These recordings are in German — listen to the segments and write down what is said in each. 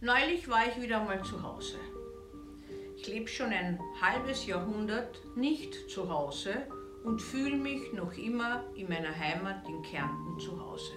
Neulich war ich wieder mal zu Hause. Ich lebe schon ein halbes Jahrhundert nicht zu Hause und fühle mich noch immer in meiner Heimat in Kärnten zu Hause.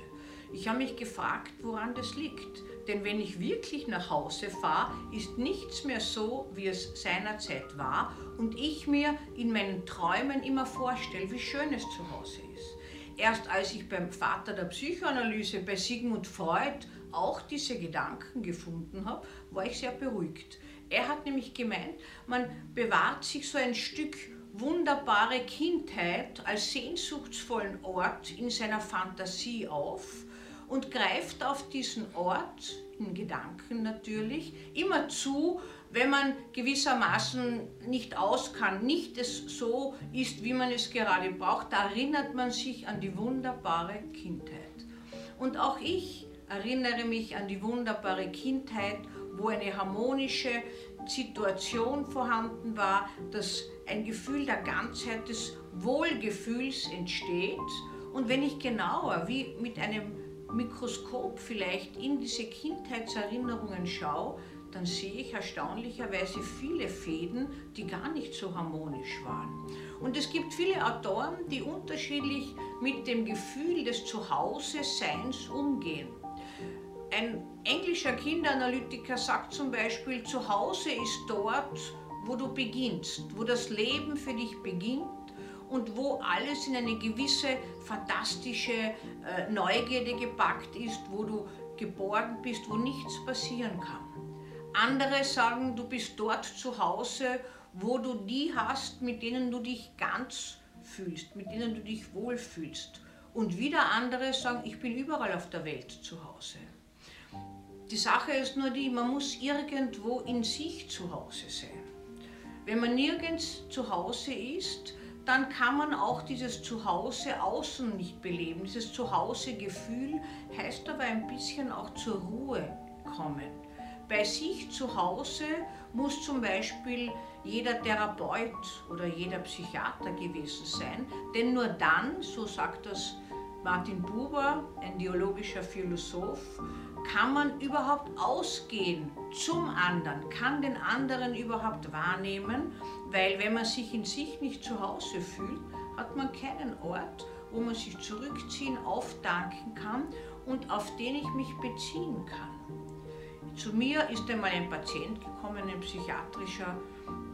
Ich habe mich gefragt, woran das liegt. Denn wenn ich wirklich nach Hause fahre, ist nichts mehr so, wie es seinerzeit war und ich mir in meinen Träumen immer vorstelle, wie schön es zu Hause ist. Erst als ich beim Vater der Psychoanalyse, bei Sigmund Freud, auch diese Gedanken gefunden habe, war ich sehr beruhigt. Er hat nämlich gemeint, man bewahrt sich so ein Stück wunderbare Kindheit als sehnsuchtsvollen Ort in seiner Fantasie auf und greift auf diesen Ort, in Gedanken natürlich, immer zu, wenn man gewissermaßen nicht aus kann, nicht es so ist, wie man es gerade braucht, da erinnert man sich an die wunderbare Kindheit. Und auch ich erinnere mich an die wunderbare Kindheit, wo eine harmonische Situation vorhanden war, dass ein Gefühl der Ganzheit des Wohlgefühls entsteht. Und wenn ich genauer, wie mit einem Mikroskop vielleicht in diese Kindheitserinnerungen schaue, dann sehe ich erstaunlicherweise viele Fäden, die gar nicht so harmonisch waren. Und es gibt viele Autoren, die unterschiedlich mit dem Gefühl des Zuhause-Seins umgehen. Ein englischer Kinderanalytiker sagt zum Beispiel, zu Hause ist dort, wo du beginnst, wo das Leben für dich beginnt und wo alles in eine gewisse fantastische äh, Neugierde gepackt ist, wo du geborgen bist, wo nichts passieren kann. Andere sagen, du bist dort zu Hause, wo du die hast, mit denen du dich ganz fühlst, mit denen du dich wohlfühlst. Und wieder andere sagen, ich bin überall auf der Welt zu Hause. Die Sache ist nur die, man muss irgendwo in sich zu Hause sein. Wenn man nirgends zu Hause ist, dann kann man auch dieses Zuhause außen nicht beleben. Dieses Zuhause-Gefühl heißt aber ein bisschen auch zur Ruhe kommen. Bei sich zu Hause muss zum Beispiel jeder Therapeut oder jeder Psychiater gewesen sein, denn nur dann, so sagt das Martin Buber, ein theologischer Philosoph, kann man überhaupt ausgehen zum anderen, kann den anderen überhaupt wahrnehmen, weil wenn man sich in sich nicht zu Hause fühlt, hat man keinen Ort, wo man sich zurückziehen, aufdanken kann und auf den ich mich beziehen kann. Zu mir ist einmal ein Patient gekommen, ein psychiatrischer,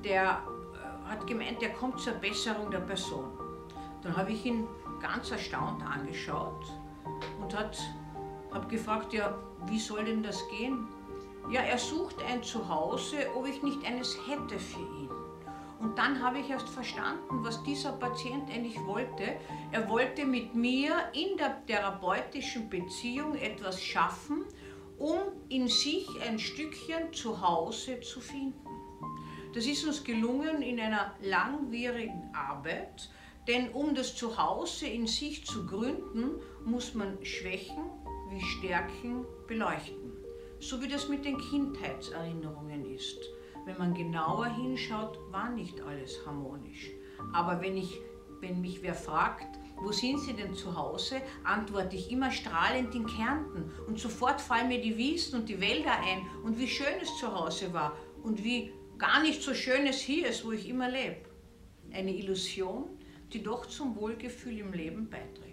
der äh, hat gemeint, er kommt zur Besserung der Person. Dann habe ich ihn ganz erstaunt angeschaut und hat habe gefragt, ja, wie soll denn das gehen? Ja, er sucht ein Zuhause, ob ich nicht eines hätte für ihn. Und dann habe ich erst verstanden, was dieser Patient eigentlich wollte. Er wollte mit mir in der therapeutischen Beziehung etwas schaffen, um in sich ein Stückchen Zuhause zu finden. Das ist uns gelungen in einer langwierigen Arbeit, denn um das Zuhause in sich zu gründen, muss man Schwächen wie Stärken beleuchten. So wie das mit den Kindheitserinnerungen ist. Wenn man genauer hinschaut, war nicht alles harmonisch. Aber wenn, ich, wenn mich wer fragt, wo sind Sie denn zu Hause, antworte ich immer strahlend in Kärnten. Und sofort fallen mir die Wiesen und die Wälder ein und wie schön es zu Hause war und wie gar nicht so schön es hier ist, wo ich immer lebe. Eine Illusion, die doch zum Wohlgefühl im Leben beiträgt.